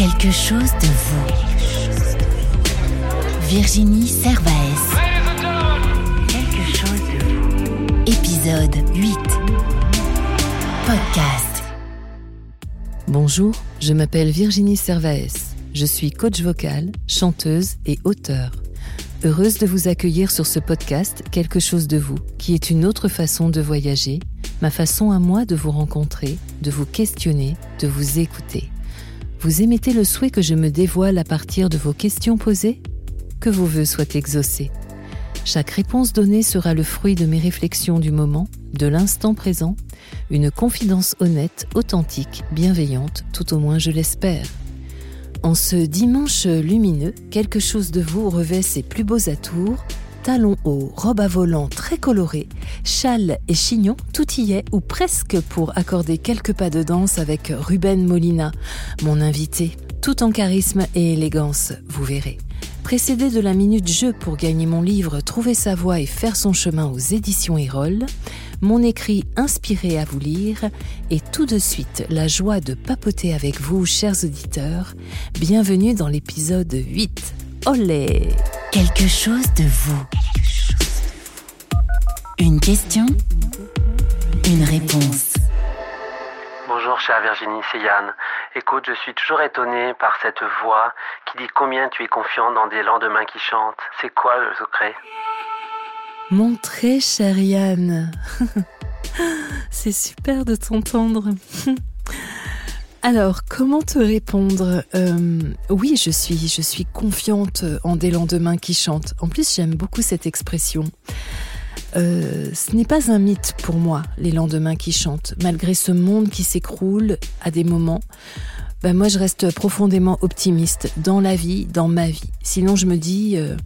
Quelque chose de vous. Virginie Servaes. Quelque chose de vous. Épisode 8. Podcast. Bonjour, je m'appelle Virginie Servaes. Je suis coach vocal, chanteuse et auteur. Heureuse de vous accueillir sur ce podcast Quelque chose de vous, qui est une autre façon de voyager, ma façon à moi de vous rencontrer, de vous questionner, de vous écouter. Vous émettez le souhait que je me dévoile à partir de vos questions posées? Que vos voeux soient exaucés. Chaque réponse donnée sera le fruit de mes réflexions du moment, de l'instant présent, une confidence honnête, authentique, bienveillante, tout au moins je l'espère. En ce dimanche lumineux, quelque chose de vous revêt ses plus beaux atours, talons hauts, robe à volant très colorée, châle et chignon, tout y est, ou presque pour accorder quelques pas de danse avec Ruben Molina, mon invité, tout en charisme et élégance, vous verrez. Précédé de la minute jeu pour gagner mon livre Trouver sa voie et faire son chemin aux éditions Erol, mon écrit inspiré à vous lire et tout de suite la joie de papoter avec vous, chers auditeurs. Bienvenue dans l'épisode 8. Olé Quelque chose de vous. Une question, une réponse. Bonjour chère Virginie, c'est Yann. Écoute, je suis toujours étonné par cette voix qui dit combien tu es confiant dans des lendemains qui chantent. C'est quoi le secret? Mon très cher Yann, c'est super de t'entendre. Alors, comment te répondre euh, Oui, je suis, je suis confiante en des lendemains qui chantent. En plus, j'aime beaucoup cette expression. Euh, ce n'est pas un mythe pour moi, les lendemains qui chantent. Malgré ce monde qui s'écroule à des moments, ben moi je reste profondément optimiste dans la vie, dans ma vie. Sinon je me dis euh,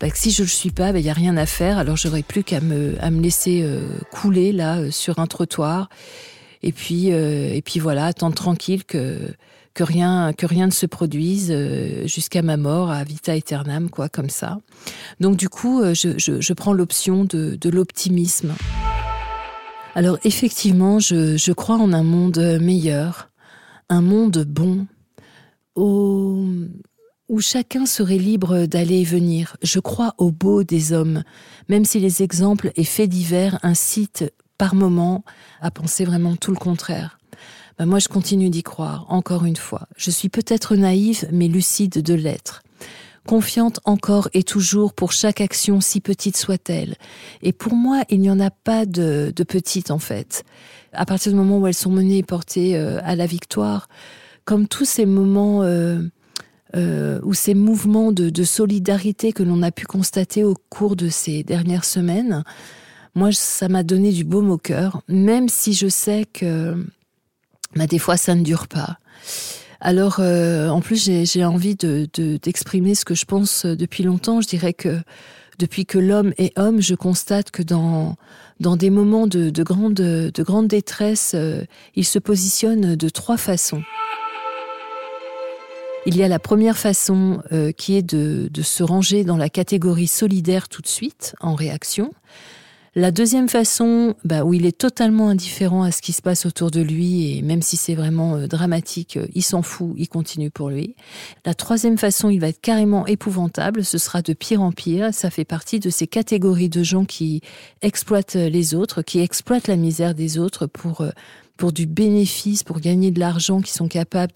ben que si je ne le suis pas, il ben, n'y a rien à faire, alors j'aurais plus qu'à me, à me laisser euh, couler là sur un trottoir. Et puis, et puis voilà, attendre tranquille que que rien que rien ne se produise euh, jusqu'à ma mort à vita aeternam quoi comme ça donc du coup euh, je, je, je prends l'option de, de l'optimisme alors effectivement je, je crois en un monde meilleur un monde bon au où chacun serait libre d'aller et venir. Je crois au beau des hommes, même si les exemples et faits divers incitent par à penser vraiment tout le contraire ben moi je continue d'y croire, encore une fois. Je suis peut-être naïve, mais lucide de l'être. Confiante encore et toujours pour chaque action, si petite soit-elle. Et pour moi, il n'y en a pas de, de petite, en fait. À partir du moment où elles sont menées et portées euh, à la victoire, comme tous ces moments euh, euh, ou ces mouvements de solidarité que l'on a pu constater au cours de ces dernières semaines, moi, ça m'a donné du baume au cœur, même si je sais que bah, des fois ça ne dure pas. Alors, euh, en plus, j'ai envie d'exprimer de, de, ce que je pense depuis longtemps. Je dirais que depuis que l'homme est homme, je constate que dans, dans des moments de, de, grande, de grande détresse, euh, il se positionne de trois façons. Il y a la première façon euh, qui est de, de se ranger dans la catégorie solidaire tout de suite, en réaction. La deuxième façon, bah, où il est totalement indifférent à ce qui se passe autour de lui, et même si c'est vraiment euh, dramatique, euh, il s'en fout, il continue pour lui. La troisième façon, il va être carrément épouvantable, ce sera de pire en pire, ça fait partie de ces catégories de gens qui exploitent les autres, qui exploitent la misère des autres pour euh, pour du bénéfice, pour gagner de l'argent, qui sont capables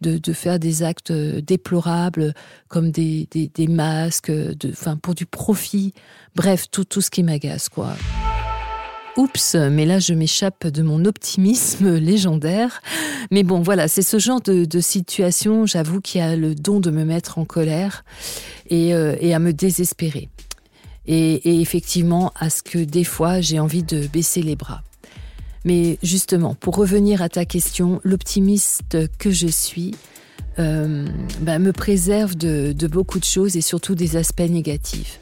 de, de, faire des actes euh, déplorables comme des, des, masques, de, enfin, pour du profit. Bref, tout, tout ce qui m'agace, quoi. Oups, mais là je m'échappe de mon optimisme légendaire. Mais bon, voilà, c'est ce genre de, de situation, j'avoue, qui a le don de me mettre en colère et, euh, et à me désespérer. Et, et effectivement, à ce que des fois j'ai envie de baisser les bras. Mais justement, pour revenir à ta question, l'optimiste que je suis euh, bah, me préserve de, beaucoup de choses et surtout des aspects négatifs.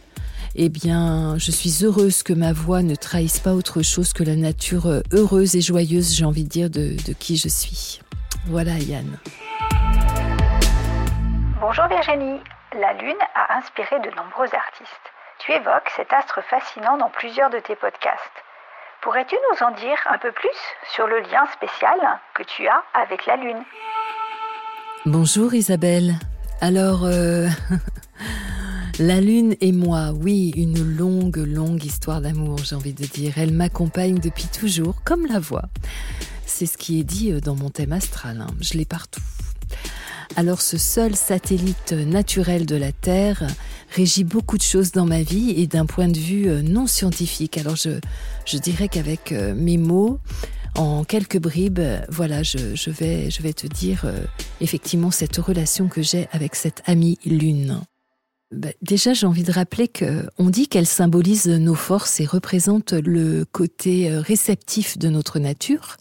Eh bien, je suis heureuse que ma voix ne trahisse pas autre chose que la nature heureuse et joyeuse, j'ai envie de dire, de, de qui je suis. Voilà, Yann. Bonjour Virginie. La Lune a inspiré de nombreux artistes. Tu évoques cet astre fascinant dans plusieurs de tes podcasts. Pourrais-tu nous en dire un peu plus sur le lien spécial que tu as avec la Lune? Bonjour Isabelle. Alors, euh, la lune et moi, oui, une longue, longue histoire d'amour, j'ai envie de dire. Elle m'accompagne depuis toujours, comme la voix. C'est ce qui est dit euh, dans mon thème astral, hein. je l'ai partout. Alors ce seul satellite naturel de la Terre régit beaucoup de choses dans ma vie et d'un point de vue euh, non scientifique. Alors je, dirais qu'avec mes mots, en quelques bribes, voilà, je, vais, te dire euh, effectivement cette relation que j'ai avec cette amie Lune. Bah, déjà, j'ai envie de rappeler qu'on dit qu'elle symbolise nos forces et représente le côté euh, réceptif de notre nature,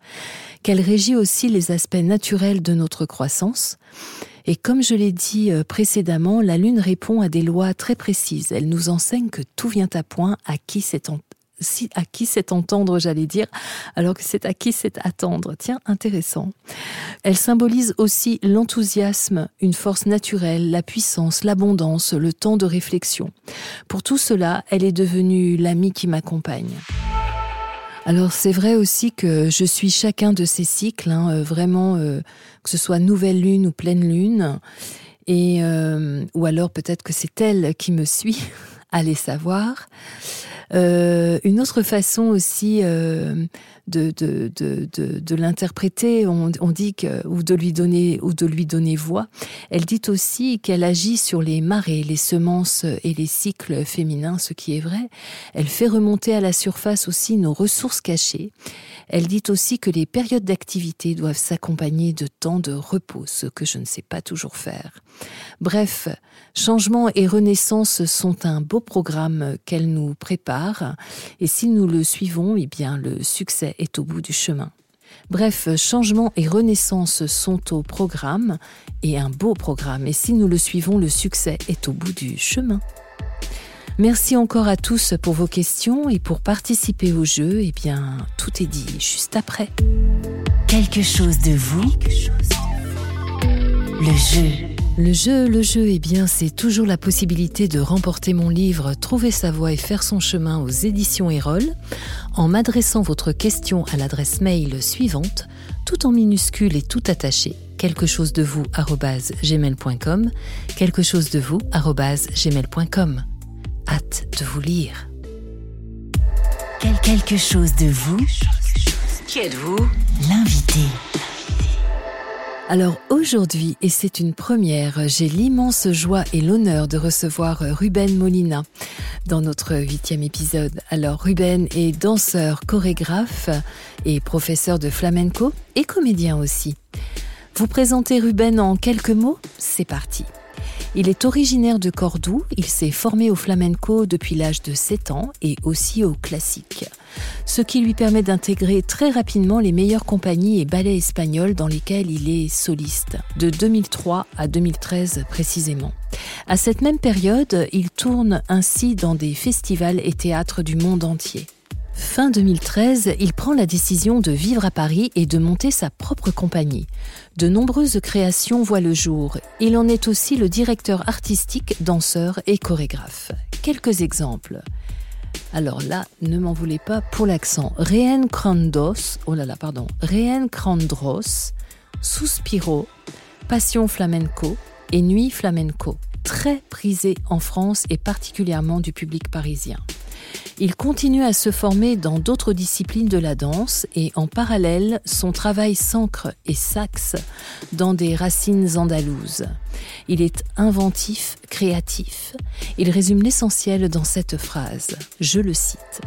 qu'elle régit aussi les aspects naturels de notre croissance. Et comme je l'ai dit euh, précédemment, la Lune répond à des lois très précises. Elle nous enseigne que tout vient à point à qui c'est à qui c'est entendre, j'allais dire, alors que c'est à qui c'est attendre. Tiens, intéressant. Elle symbolise aussi l'enthousiasme, une force naturelle, la puissance, l'abondance, le temps de réflexion. Pour tout cela, elle est devenue l'amie qui m'accompagne. Alors c'est vrai aussi que je suis chacun de ces cycles, hein, euh, vraiment, euh, que ce soit nouvelle lune ou pleine lune, et euh, ou alors peut-être que c'est elle qui me suit, allez savoir. Une autre façon aussi de, de, de, de, l'interpréter, on, on, dit que, ou de lui donner ou de lui donner voix. Elle dit aussi qu'elle agit sur les marées, les semences et les cycles féminins, ce qui est vrai. Elle fait remonter à la surface aussi nos ressources cachées. Elle dit aussi que les périodes d'activité doivent s'accompagner de temps de repos, ce que je ne sais pas toujours faire. Bref, changement et renaissance sont un beau programme qu'elle nous prépare, et si nous le suivons, eh bien, le succès est au bout du chemin. Bref, changement et renaissance sont au programme, et un beau programme, et si nous le suivons, le succès est au bout du chemin. Merci encore à tous pour vos questions et pour participer au jeu. Eh bien, tout est dit juste après. Quelque chose de vous. Le jeu. Le jeu, le jeu, eh bien, c'est toujours la possibilité de remporter mon livre Trouver sa voie et faire son chemin aux éditions Erol en m'adressant votre question à l'adresse mail suivante, tout en minuscule et tout attaché quelque chose de vous gmail.com quelque chose de vous gmail.com hâte de vous lire. Quel quelque chose de vous Qui êtes-vous? L'invité. Alors aujourd'hui, et c'est une première, j'ai l'immense joie et l'honneur de recevoir Ruben Molina dans notre huitième épisode. Alors Ruben est danseur, chorégraphe et professeur de flamenco et comédien aussi. Vous présentez Ruben en quelques mots C'est parti. Il est originaire de Cordoue, il s'est formé au flamenco depuis l'âge de 7 ans et aussi au classique, ce qui lui permet d'intégrer très rapidement les meilleures compagnies et ballets espagnols dans lesquels il est soliste, de 2003 à 2013 précisément. À cette même période, il tourne ainsi dans des festivals et théâtres du monde entier. Fin 2013, il prend la décision de vivre à Paris et de monter sa propre compagnie. De nombreuses créations voient le jour. Il en est aussi le directeur artistique, danseur et chorégraphe. Quelques exemples. Alors là, ne m'en voulez pas pour l'accent. Reen Crandos, oh là là, pardon, Reen Crandros, Suspiro, Passion Flamenco et Nuit Flamenco. Très prisé en France et particulièrement du public parisien. Il continue à se former dans d'autres disciplines de la danse et en parallèle, son travail s'ancre et s'axe dans des racines andalouses. Il est inventif, créatif. Il résume l'essentiel dans cette phrase. Je le cite.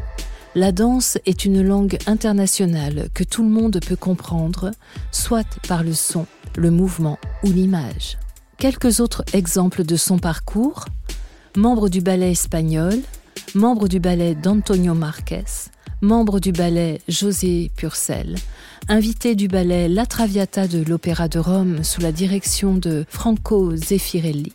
La danse est une langue internationale que tout le monde peut comprendre, soit par le son, le mouvement ou l'image. Quelques autres exemples de son parcours. Membre du ballet espagnol, membre du ballet d'Antonio Marques, membre du ballet José Purcell, invité du ballet La Traviata de l'Opéra de Rome sous la direction de Franco Zeffirelli,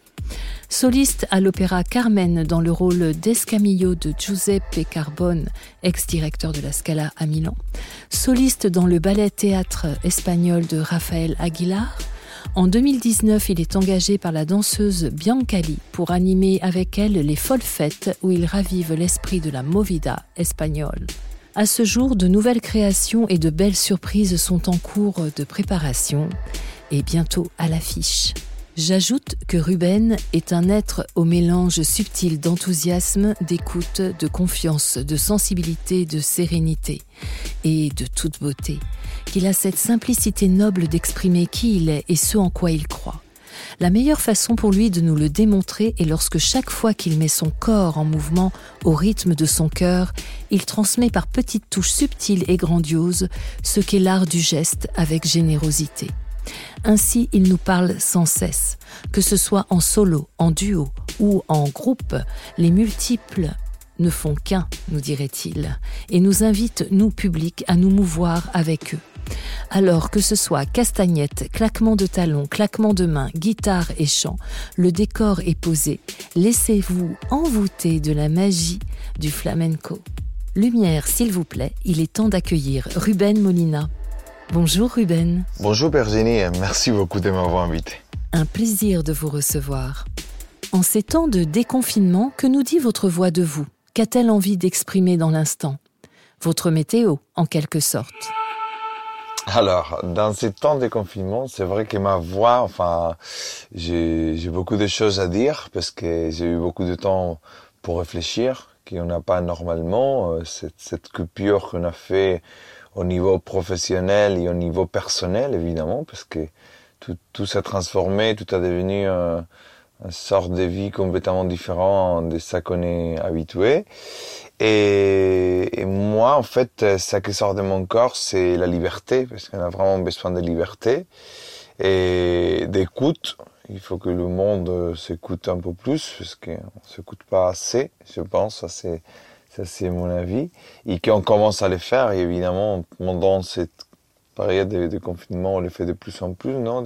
soliste à l'opéra Carmen dans le rôle d'Escamillo de Giuseppe Carbone, ex-directeur de la Scala à Milan, soliste dans le ballet théâtre espagnol de Rafael Aguilar, en 2019, il est engagé par la danseuse Biancali pour animer avec elle les folles fêtes où il ravive l'esprit de la movida espagnole. À ce jour, de nouvelles créations et de belles surprises sont en cours de préparation. et bientôt à l'affiche. J'ajoute que Ruben est un être au mélange subtil d'enthousiasme, d'écoute, de confiance, de sensibilité, de sérénité et de toute beauté, qu'il a cette simplicité noble d'exprimer qui il est et ce en quoi il croit. La meilleure façon pour lui de nous le démontrer est lorsque chaque fois qu'il met son corps en mouvement au rythme de son cœur, il transmet par petites touches subtiles et grandioses ce qu'est l'art du geste avec générosité. Ainsi, il nous parle sans cesse, que ce soit en solo, en duo ou en groupe, les multiples ne font qu'un, nous dirait-il, et nous invite, nous publics, à nous mouvoir avec eux. Alors que ce soit castagnette, claquement de talons, claquement de mains, guitare et chant, le décor est posé. Laissez-vous envoûter de la magie du flamenco. Lumière, s'il vous plaît, il est temps d'accueillir Ruben Molina. Bonjour Ruben. Bonjour Virginie, merci beaucoup de m'avoir invité. Un plaisir de vous recevoir. En ces temps de déconfinement, que nous dit votre voix de vous? Qu'a-t-elle envie d'exprimer dans l'instant? Votre météo, en quelque sorte. Alors, dans ces temps de confinement, c'est vrai que ma voix, enfin, j'ai beaucoup de choses à dire parce que j'ai eu beaucoup de temps pour réfléchir, qu'on n'a pas normalement. Euh, cette, cette coupure qu'on a fait au niveau professionnel et au niveau personnel, évidemment, parce que tout, tout s'est transformé, tout a devenu un, une sorte de vie complètement différent de ça qu'on est habitué. Et, et, moi, en fait, ça qui sort de mon corps, c'est la liberté, parce qu'on a vraiment besoin de liberté et d'écoute. Il faut que le monde s'écoute un peu plus, parce qu'on s'écoute pas assez, je pense. Ça, c'est ça, c'est mon avis. Et qu'on commence à le faire, évidemment, pendant cette période de, confinement, on le fait de plus en plus, non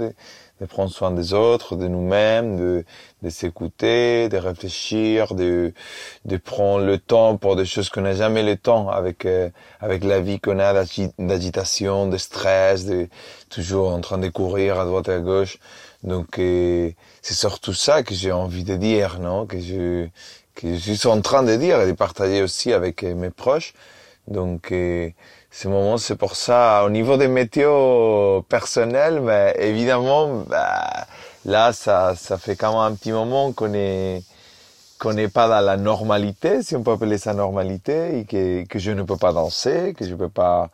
de prendre soin des autres, de nous-mêmes, de, de s'écouter, de réfléchir, de, de prendre le temps pour des choses qu'on n'a jamais le temps avec euh, avec la vie qu'on a d'agitation, de stress, de toujours en train de courir à droite et à gauche. Donc euh, c'est surtout ça que j'ai envie de dire, non? Que je que je suis en train de dire et de partager aussi avec euh, mes proches. Donc, euh, ce moment, c'est pour ça. Au niveau des météos personnels, mais évidemment, bah, là, ça, ça fait quand même un petit moment qu'on est qu'on n'est pas dans la normalité, si on peut appeler ça normalité, et que, que je ne peux pas danser, que je peux pas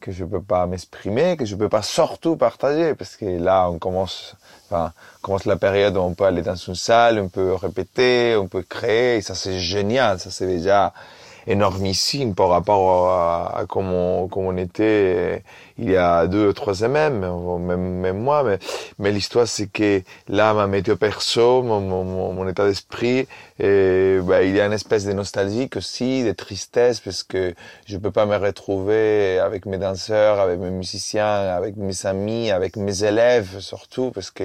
que je peux pas m'exprimer, que je peux pas surtout partager, parce que là, on commence, enfin, on commence la période où on peut aller dans une salle, on peut répéter, on peut créer, et ça c'est génial, ça c'est déjà énormissime par rapport à, comment, on, était euh, il y a deux ou trois semaines, même, même moi. Mais, mais l'histoire, c'est que là, ma météo perso, mon, mon, mon état d'esprit, et, bah, il y a une espèce de nostalgie aussi, de tristesse, parce que je peux pas me retrouver avec mes danseurs, avec mes musiciens, avec mes amis, avec mes élèves surtout, parce que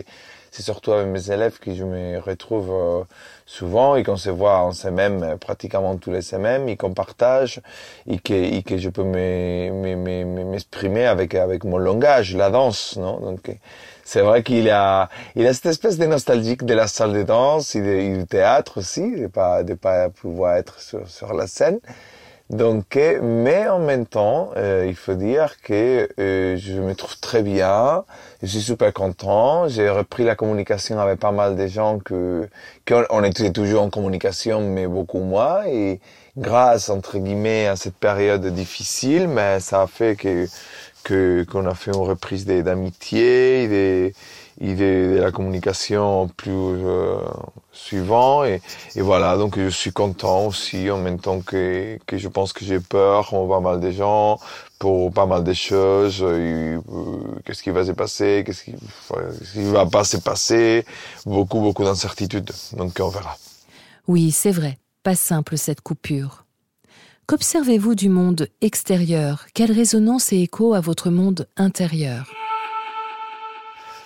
c'est surtout avec mes élèves que je me retrouve euh, souvent et qu'on se voit en semaine euh, pratiquement tous les semaines et qu'on partage et que, je peux m'exprimer avec avec mon langage, la danse, non? Donc c'est vrai qu'il a il a cette espèce de nostalgique de la salle de danse et, du théâtre aussi, de pas de pas pouvoir être sur, sur la scène. Donc, mais en même temps, euh, il faut dire que euh, je me trouve très bien. Je suis super content. J'ai repris la communication avec pas mal de gens que qu'on était toujours en communication, mais beaucoup moins. Et grâce entre guillemets à cette période difficile, mais ça a fait que que qu'on a fait une reprise d'amitié, des et de, la communication plus euh, suivant et, voilà. Donc je suis content aussi en même temps que, je pense que j'ai peur on voit mal des gens pour pas mal de choses. Euh, qu'est-ce qui va se passer? Qu'est-ce qui, qui va pas se passer? Beaucoup beaucoup d'incertitudes. Donc on verra. Oui c'est vrai. Pas simple cette coupure. Qu'observez-vous du monde extérieur? Quelle résonance et écho à votre monde intérieur?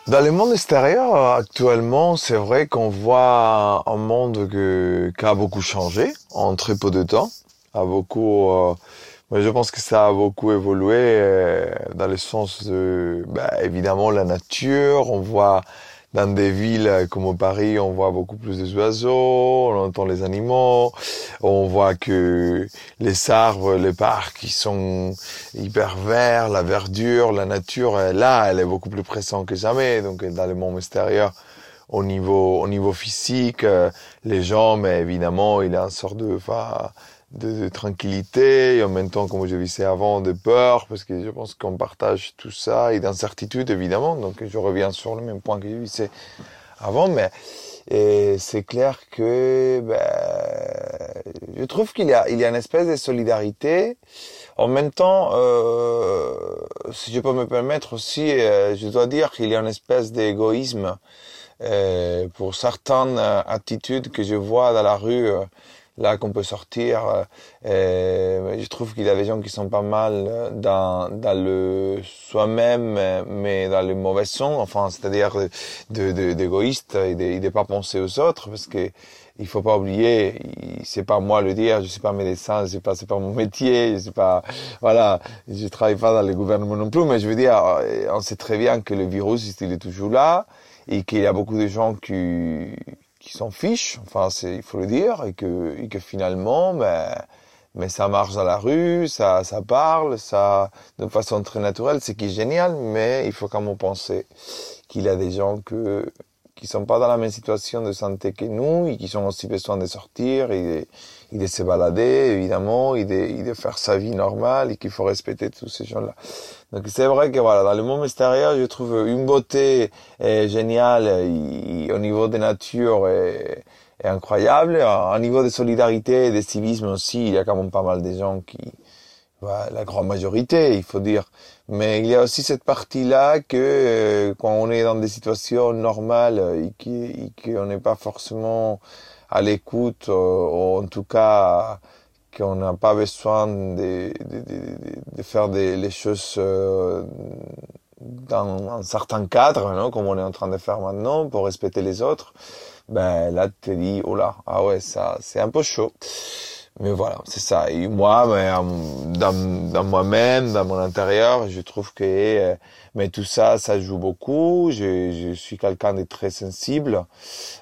Dans le monde extérieur, actuellement, c'est vrai qu'on voit un monde qui a beaucoup changé en très peu de temps. A beaucoup, euh, je pense que ça a beaucoup évolué euh, dans le sens de, bah, évidemment, la nature. On voit dans des villes comme Paris, on voit beaucoup plus des oiseaux, on entend les animaux, on voit que les arbres, les parcs, ils sont hyper verts, la verdure, la nature, là, elle est beaucoup plus présente que jamais. Donc, dans le monde extérieur, au niveau, au niveau physique, les gens, mais évidemment, il y a une sorte de, enfin, de, tranquillité et en même temps, comme je disais avant, de peur, parce que je pense qu'on partage tout ça et d'incertitude, évidemment. Donc, je reviens sur le même point que je disais avant, mais c'est clair que ben, je trouve qu'il y a, il y a une espèce de solidarité. En même temps, euh, si je peux me permettre aussi, euh, je dois dire qu'il y a une espèce d'égoïsme euh, pour certaines attitudes que je vois dans la rue là qu'on peut sortir. Euh, je trouve qu'il y a des gens qui sont pas mal dans, dans le soi-même, mais dans le mauvais son, enfin, c'est-à-dire d'égoïste de, et de ne pas penser aux autres, parce que il faut pas oublier, c'est pas moi le dire, je suis pas médecin, c'est pas c'est pas mon métier, je sais pas voilà, je travaille pas dans le gouvernement non plus, mais je veux dire, on sait très bien que le virus il est toujours là et qu'il y a beaucoup de gens qui qui s'en fichent, enfin c'est il faut le dire, et que, et que finalement, ben, mais ça marche dans la rue, ça, ça parle, ça de façon très naturelle, c'est qui est génial, mais il faut quand même penser qu'il y a des gens que qui sont pas dans la même situation de santé que nous et qui sont aussi besoin de sortir et de, de se balader évidemment et de, et de faire sa vie normale et qu'il faut respecter tous ces gens-là. Donc c'est vrai que voilà, dans le monde extérieur, je trouve une beauté euh, géniale au niveau de nature est incroyable. Au niveau de solidarité et de civisme aussi, il y a quand même pas mal de gens qui, bah, la grande majorité, il faut dire. Mais il y a aussi cette partie-là que euh, quand on est dans des situations normales et qu'on n'est pas forcément à l'écoute, euh, ou en tout cas qu'on n'a pas besoin de, de, de, de faire des, les choses euh, dans un certain cadre, non comme on est en train de faire maintenant, pour respecter les autres, ben là, tu te dis, oh là, ah ouais, ça, c'est un peu chaud. Mais voilà, c'est ça. Moi, ben, dans, dans moi-même, dans mon intérieur, je trouve que euh, mais tout ça, ça joue beaucoup. Je suis quelqu'un de très sensible.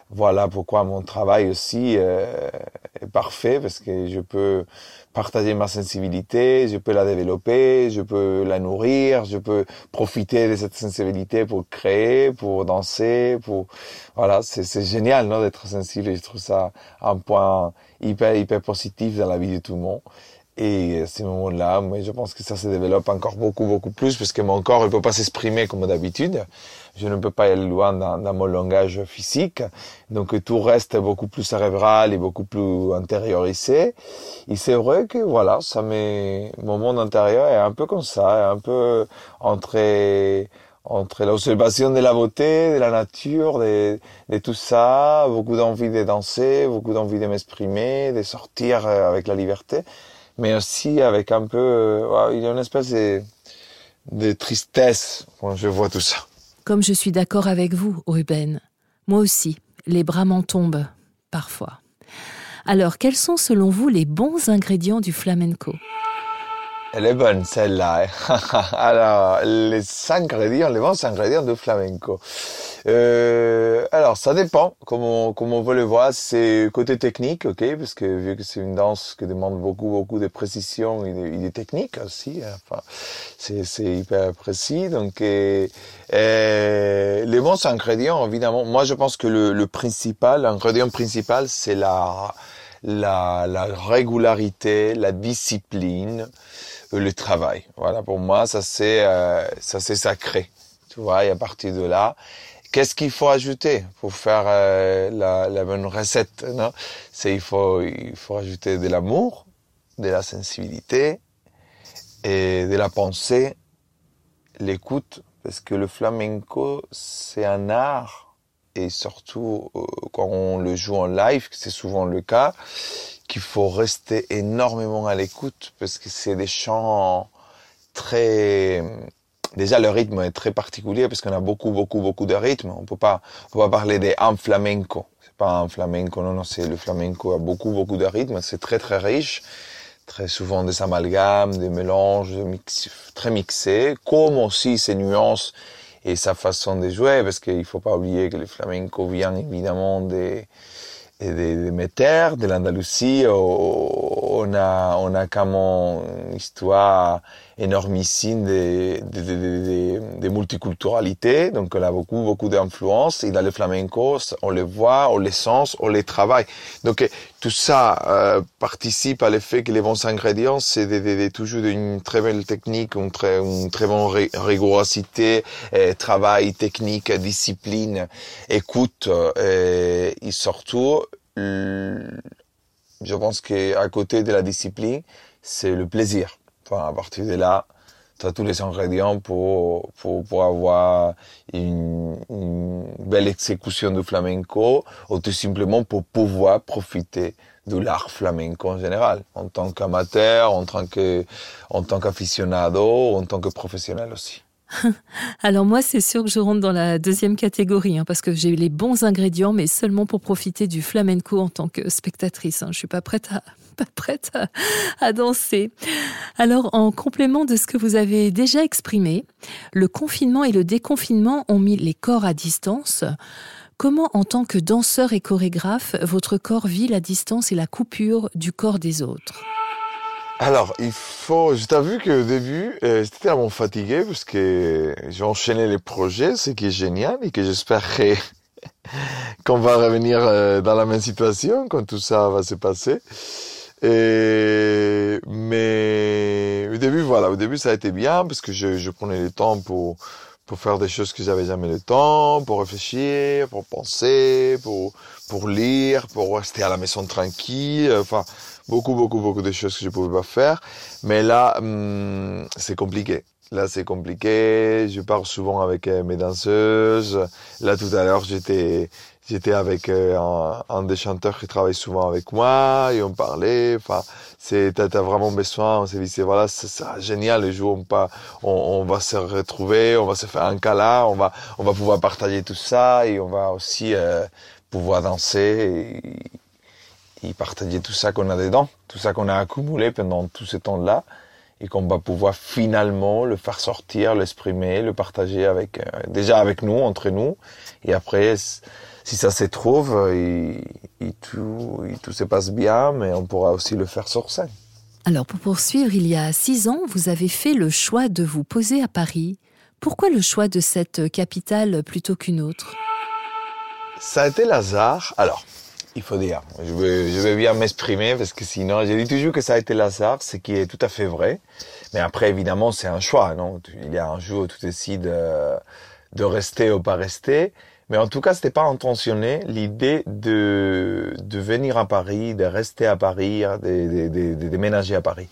Voilà pourquoi mon travail aussi euh, est parfait, parce que je peux partager ma sensibilité, je peux la développer, je peux la nourrir, je peux profiter de cette sensibilité pour créer, pour danser, pour voilà, c'est génial non d'être sensible. Je trouve ça un point hyper hyper positif dans la vie de tout le monde. Et à ces moments-là, moi, je pense que ça se développe encore beaucoup, beaucoup plus, parce que mon corps ne peut pas s'exprimer comme d'habitude. Je ne peux pas aller loin dans, dans, mon langage physique. Donc, tout reste beaucoup plus cérébral et beaucoup plus intériorisé. Et c'est vrai que, voilà, ça met, mon monde intérieur est un peu comme ça, un peu entre, entre l'observation de la beauté, de la nature, de, de tout ça, beaucoup d'envie de danser, beaucoup d'envie de m'exprimer, de sortir avec la liberté mais aussi avec un peu, euh, il y a une espèce de, de tristesse quand je vois tout ça. Comme je suis d'accord avec vous, Ruben, moi aussi, les bras m'en tombent parfois. Alors, quels sont selon vous les bons ingrédients du flamenco? Elle est bonne celle-là. Hein. Alors, les ingrédients, les bons ingrédients du flamenco. Euh, alors, ça dépend, comme on, comme on veut le voir, c'est côté technique, ok, parce que vu que c'est une danse qui demande beaucoup, beaucoup de précision et de, technique aussi, hein, enfin, c'est, c'est hyper précis, donc, et les bons ingrédients, évidemment, moi je pense que le, le principal, l'ingrédient principal, c'est la, la, la régularité, la discipline, le travail. Voilà, pour moi, ça c'est, euh, ça c'est sacré. Tu vois, et à partir de là, Qu'est-ce qu'il faut ajouter pour faire euh, la, la, bonne recette non? C'est il faut il faut ajouter de l'amour, de la sensibilité et de la pensée, l'écoute, parce que le flamenco c'est un art et surtout euh, quand on le joue en live, c'est souvent le cas, qu'il faut rester énormément à l'écoute parce que c'est des chants très déjà le rythme est très particulier parce qu'on a beaucoup, beaucoup, beaucoup de rythmes. On peut pas, on peut pas parler d'un flamenco. C'est pas un flamenco, non, non, c'est le flamenco a beaucoup, beaucoup de rythmes. C'est très, très riche. Très souvent des amalgames, des mélanges très mixés, comme aussi ces nuances et sa façon de jouer, parce qu'il faut pas oublier que le flamenco vient évidemment des, des, des métères, de l'Andalousie. On a, on a comme une histoire énormissime de, de, de, de, multiculturalité. Donc, on a beaucoup, beaucoup d'influence. Et dans le flamenco, on le voit, on les sent, on les travaille. Donc, tout ça euh, participe à l'effet que les bons ingrédients, c'est toujours une très belle technique, une très, une très bonne rigorosité, et travail technique, discipline, écoute, et, et surtout, je pense qu'à côté de la discipline, c'est le plaisir. Enfin, à partir de là, tu as tous les ingrédients pour, pour, pour avoir une, une, belle exécution du flamenco ou tout simplement pour pouvoir profiter de l'art flamenco en général, en tant qu'amateur, en tant que, en tant en tant que professionnel aussi. Alors moi, c'est sûr que je rentre dans la deuxième catégorie, hein, parce que j'ai les bons ingrédients, mais seulement pour profiter du flamenco en tant que spectatrice. Hein. Je suis pas prête à pas prête à, à, danser. Alors, en complément de ce que vous avez déjà exprimé, le confinement et le déconfinement ont mis les corps à distance. Comment, en tant que danseur et chorégraphe, votre corps vit la distance et la coupure du corps des autres? Alors, il faut. Je t'avoue qu'au début, euh, j'étais tellement fatigué parce que j'ai enchaîné les projets, ce qui est génial et que j'espère qu'on va revenir euh, dans la même situation quand tout ça va se passer. Et, mais au début, voilà, au début ça a été bien parce que je, je prenais le temps pour pour faire des choses que j'avais jamais le temps, pour réfléchir, pour penser, pour pour lire, pour rester à la maison tranquille. Enfin, beaucoup, beaucoup, beaucoup de choses que je pouvais pas faire. Mais là, hum, c'est compliqué. Là, c'est compliqué. Je parle souvent avec euh, mes danseuses. Là, tout à l'heure, j'étais, j'étais avec euh, un, un, des chanteurs qui travaille souvent avec moi et on parlait. Enfin, c'est, t'as, as vraiment besoin. On s'est dit, c'est voilà, c'est génial. Le jour où on, on, on, va se retrouver, on va se faire un câlin, on va, on va pouvoir partager tout ça et on va aussi euh, pouvoir danser. Et partager tout ça qu'on a dedans, tout ça qu'on a accumulé pendant tout ce temps-là, et qu'on va pouvoir finalement le faire sortir, l'exprimer, le partager avec, euh, déjà avec nous, entre nous, et après, si ça se trouve, et, et tout, et tout se passe bien, mais on pourra aussi le faire sur scène. Alors, pour poursuivre, il y a six ans, vous avez fait le choix de vous poser à Paris. Pourquoi le choix de cette capitale plutôt qu'une autre? Ça a été l'hasard. Alors, il faut dire. Je vais, je vais bien m'exprimer parce que sinon, j'ai dit toujours que ça a été l'hasard, ce qui est tout à fait vrai. Mais après, évidemment, c'est un choix, non? Il y a un jour où tu décides de, de rester ou pas rester. Mais en tout cas, c'était pas intentionné l'idée de, de venir à Paris, de rester à Paris, de, de, de, de déménager à Paris.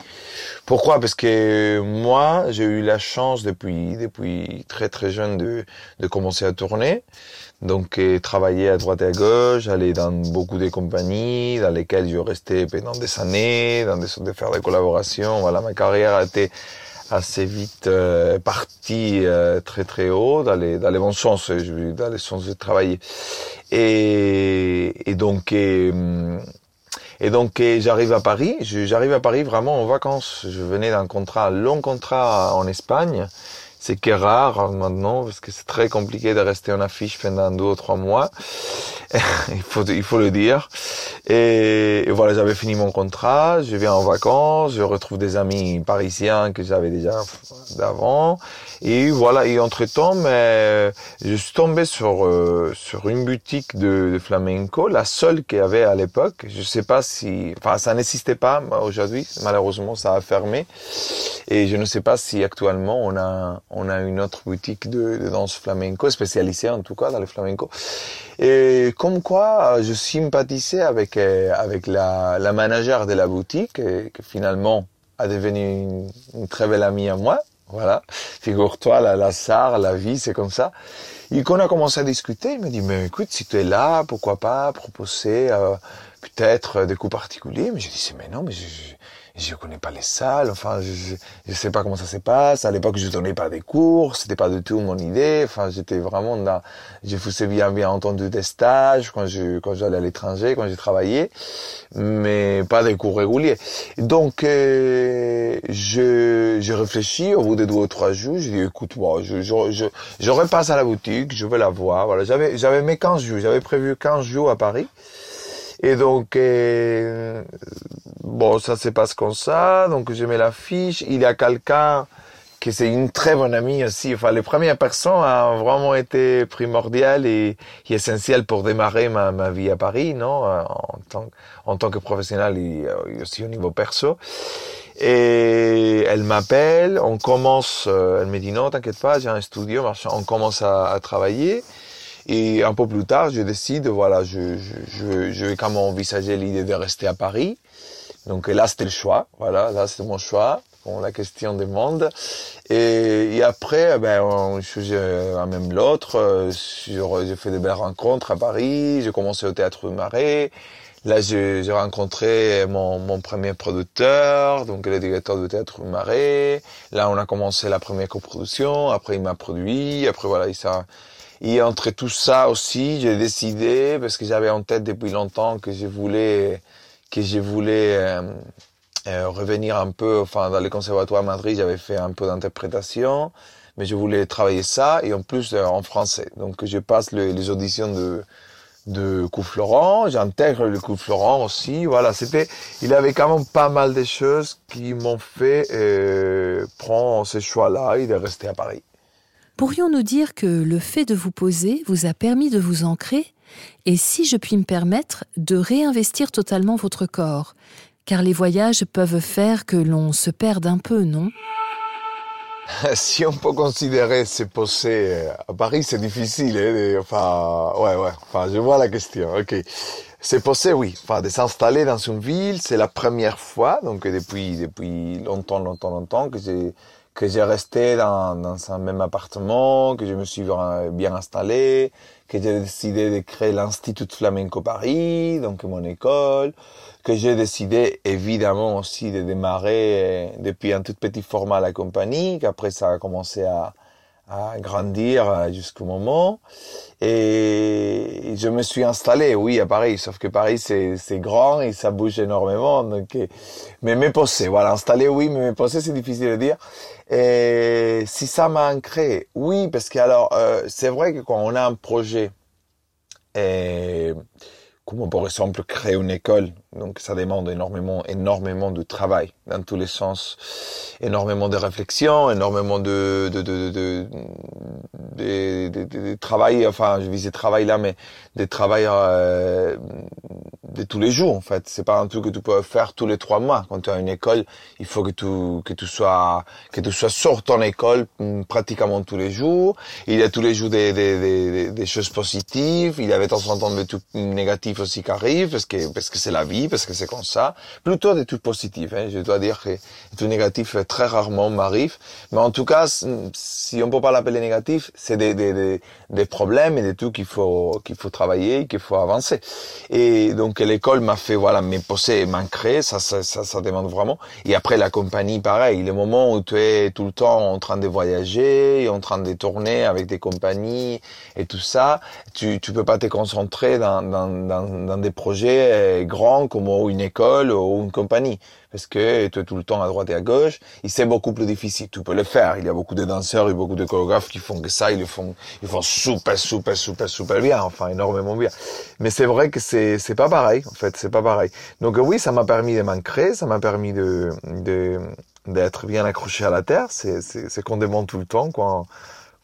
Pourquoi? Parce que moi, j'ai eu la chance depuis, depuis très très jeune de, de commencer à tourner. Donc, travailler à droite et à gauche, aller dans beaucoup de compagnies dans lesquelles je restais pendant des années, dans des, de faire des collaborations. Voilà, ma carrière a été assez vite euh, partie euh, très très haut dans les dans les bons sens, dans les sens de travailler. Et, et donc et, et donc j'arrive à Paris. J'arrive à Paris vraiment en vacances. Je venais d'un contrat, long contrat en Espagne c'est qui est rare maintenant parce que c'est très compliqué de rester en affiche pendant deux ou trois mois. il faut il faut le dire. Et, et voilà, j'avais fini mon contrat, je viens en vacances, je retrouve des amis parisiens que j'avais déjà d'avant. Et voilà, et entre temps, mais je suis tombé sur euh, sur une boutique de, de flamenco, la seule qu'il y avait à l'époque. Je sais pas si, enfin, ça n'existait pas aujourd'hui. Malheureusement, ça a fermé. Et je ne sais pas si actuellement on a on a une autre boutique de, danse flamenco, spécialisée en tout cas dans le flamenco. Et comme quoi, je sympathisais avec euh, avec la, la manager de la boutique, et, que finalement a devenu une, très belle amie à moi. Voilà, figure-toi, la, la SAR, la vie, c'est comme ça. Et quand on a commencé à discuter, il me dit, mais écoute, si tu es là, pourquoi pas proposer euh, peut-être des coups particuliers? Mais je dis, mais non, mais je, je connais pas les salles, enfin, je, je sais pas comment ça se passe. À l'époque, je donnais pas des cours, c'était pas du tout mon idée. Enfin, j'étais vraiment dans, je faisais bien, bien entendu des stages quand je, quand j'allais à l'étranger, quand j'ai travaillé, mais pas des cours réguliers. Donc, euh, je, je réfléchis au bout de deux ou trois jours, je dis, écoute, moi, je, je, je, je repasse à la boutique, je vais la voir. Voilà, j'avais, j'avais mes 15 jours, j'avais prévu 15 jours à Paris. Et donc, euh, bon, ça se passe comme ça. Donc, je mets la fiche. Il y a quelqu'un qui c'est une très bonne amie aussi. Enfin, les premières personnes ont vraiment été primordiales et, essentielles pour démarrer ma, vie à Paris, non, en tant, que professionnel et aussi au niveau perso. Et elle m'appelle, on commence, euh, elle me dit non, t'inquiète pas, j'ai un studio, on commence à travailler. Et un peu plus tard, je décide, voilà, je, je, je, vais quand même envisager l'idée de rester à Paris. Donc là, c'était le choix. Voilà, là, c'était mon choix. Bon, la question demande. Et, et après, ben, on change un même l'autre. J'ai fait de belles rencontres à Paris. J'ai commencé au Théâtre du Marais. Là, j'ai rencontré mon, mon, premier producteur, donc le directeur du Théâtre du Marais. Là, on a commencé la première coproduction. Après, il m'a produit. Après, voilà, il s'est et entre tout ça aussi, j'ai décidé, parce que j'avais en tête depuis longtemps que je voulais, que je voulais euh, euh, revenir un peu, enfin, dans le conservatoire à Madrid, j'avais fait un peu d'interprétation, mais je voulais travailler ça, et en plus euh, en français. Donc je passe le, les auditions de, de Coup j'intègre le Coup aussi, voilà, c'était, il avait quand même pas mal de choses qui m'ont fait euh, prendre ce choix-là et de rester à Paris. Pourrions-nous dire que le fait de vous poser vous a permis de vous ancrer? Et, si je puis me permettre, de réinvestir totalement votre corps? Car les voyages peuvent faire que l'on se perde un peu, non? Si on peut considérer se poser à Paris, c'est difficile. Hein, enfin, ouais, ouais. Enfin, je vois la question. Ok. Se poser, oui. Enfin, de s'installer dans une ville, c'est la première fois. Donc, depuis, depuis longtemps, longtemps, longtemps que j'ai que j'ai resté dans, dans un même appartement, que je me suis bien installé, que j'ai décidé de créer l'Institut Flamenco Paris, donc mon école, que j'ai décidé évidemment aussi de démarrer depuis un tout petit format la compagnie, qu'après ça a commencé à, à grandir jusqu'au moment. Et je me suis installé, oui, à Paris, sauf que Paris, c'est, c'est grand et ça bouge énormément. Donc, mais me poser, voilà, installé, oui, mais me poser, c'est difficile de dire. Et si ça m'a ancré, oui, parce que alors, euh, c'est vrai que quand on a un projet, et, comme par exemple créer une école, donc ça demande énormément, énormément de travail dans tous les sens, énormément de réflexion, énormément de de de de, de, de, de travail, enfin je visais travail là, mais des travail euh, de tous les jours en fait. C'est pas un truc que tu peux faire tous les trois mois. Quand tu as une école, il faut que tu que tu sois que tu sois sur ton école mm, pratiquement tous les jours. Il y a tous les jours des des, des, des choses positives. Il y avait de temps en temps des trucs négatifs aussi qui arrivent parce que parce que c'est la vie, parce que c'est comme ça. Plutôt des trucs positifs. Hein. Je dois dire que les trucs négatifs très rarement m'arrivent. Mais en tout cas, si on peut pas l'appeler négatif, c'est des, des, des, des problèmes et des trucs qu'il faut qu'il faut travailler, qu'il faut avancer. Et donc l'école m'a fait voilà me poser m'ancrer, ça, ça, ça, ça demande vraiment. Et après la compagnie, pareil, le moment où tu es tout le temps en train de voyager, en train de tourner avec des compagnies et tout ça, tu tu peux pas te concentrer dans dans, dans, dans des projets euh, grands comme une école ou une compagnie parce que tu es tout le temps à droite et à gauche, et c'est beaucoup plus difficile. Tu peux le faire. Il y a beaucoup de danseurs et beaucoup de chorégraphes qui font que ça, ils le font, ils font super, super, super, super bien, enfin, énormément bien. Mais c'est vrai que c'est, c'est pas pareil, en fait, c'est pas pareil. Donc oui, ça m'a permis de m'ancrer, ça m'a permis de, de, d'être bien accroché à la terre. C'est, c'est, c'est qu'on demande tout le temps quand,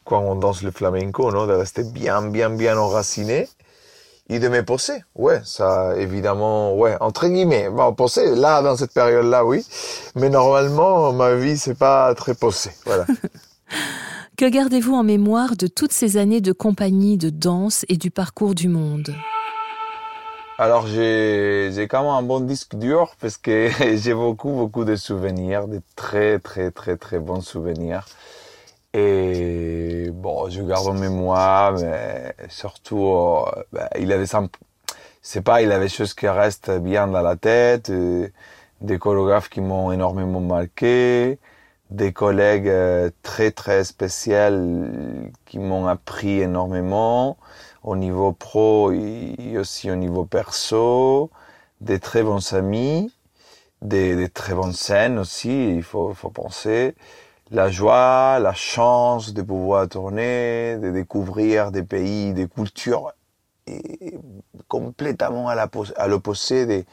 quand on danse le flamenco, non, de rester bien, bien, bien enraciné et de me poser. Ouais, ça, évidemment, ouais, entre guillemets. Bon, poser, là, dans cette période-là, oui. Mais normalement, ma vie, c'est pas très posé. Voilà. que gardez-vous en mémoire de toutes ces années de compagnie, de danse et du parcours du monde? Alors j'ai j'ai quand même un bon disque dur parce que j'ai beaucoup beaucoup de souvenirs, de très très très très bons souvenirs. Et bon, je garde en mémoire, mais surtout, euh, ben, il avait ça. C'est pas, il avait des choses qui restent bien dans la tête. Et, des chorégraphes qui m'ont énormément marqué, des collègues euh, très très spéciaux qui m'ont appris énormément au niveau pro et aussi au niveau perso, des très bons amis, des, des très bonnes scènes aussi, il faut, faut penser, la joie, la chance de pouvoir tourner, de découvrir des pays, des cultures et complètement à l'opposé de,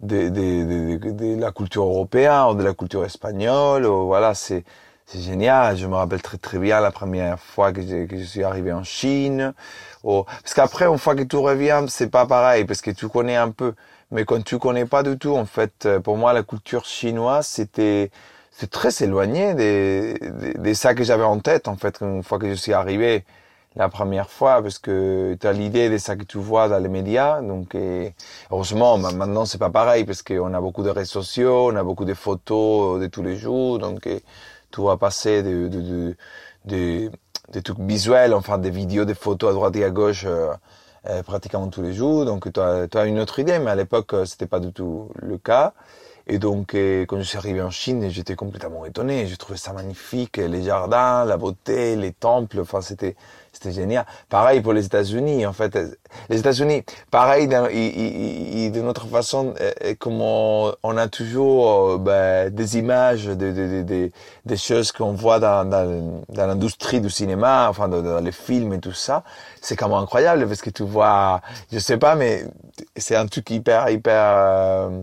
de, de, la culture européenne ou de la culture espagnole. Ou, voilà, c'est génial. Je me rappelle très très bien la première fois que je, suis arrivé en Chine. Ou, parce qu'après, une fois que tu reviens, c'est pas pareil parce que tu connais un peu. Mais quand tu connais pas du tout, en fait, pour moi, la culture chinoise, c'était c'est très éloigné de, de, de ça que j'avais en tête, en fait, une fois que je suis arrivé la première fois parce que tu as l'idée de ça que tu vois dans les médias. Donc, et heureusement, maintenant, c'est pas pareil parce qu'on a beaucoup de réseaux sociaux, on a beaucoup de photos de tous les jours. Donc, tout va passer de, de, de, de, de trucs visuels, enfin, des vidéos, des photos à droite et à gauche. Euh, euh, pratiquement tous les jours, donc tu as, as, une autre idée, mais à l'époque c'était pas du tout le cas. Et donc, quand je suis arrivé en Chine, j'étais complètement étonné. J'ai trouvé ça magnifique, les jardins, la beauté, les temples. Enfin, c'était c'était génial. Pareil pour les États-Unis, en fait. Les États-Unis, pareil, d'une autre façon, comme on, a toujours euh, ben, des images, de, de, de, des choses qu'on voit dans, dans, dans l'industrie du cinéma, enfin dans, les films et tout ça, c'est quand même incroyable parce que tu vois, je sais pas, mais c'est un truc hyper, hyper... Euh,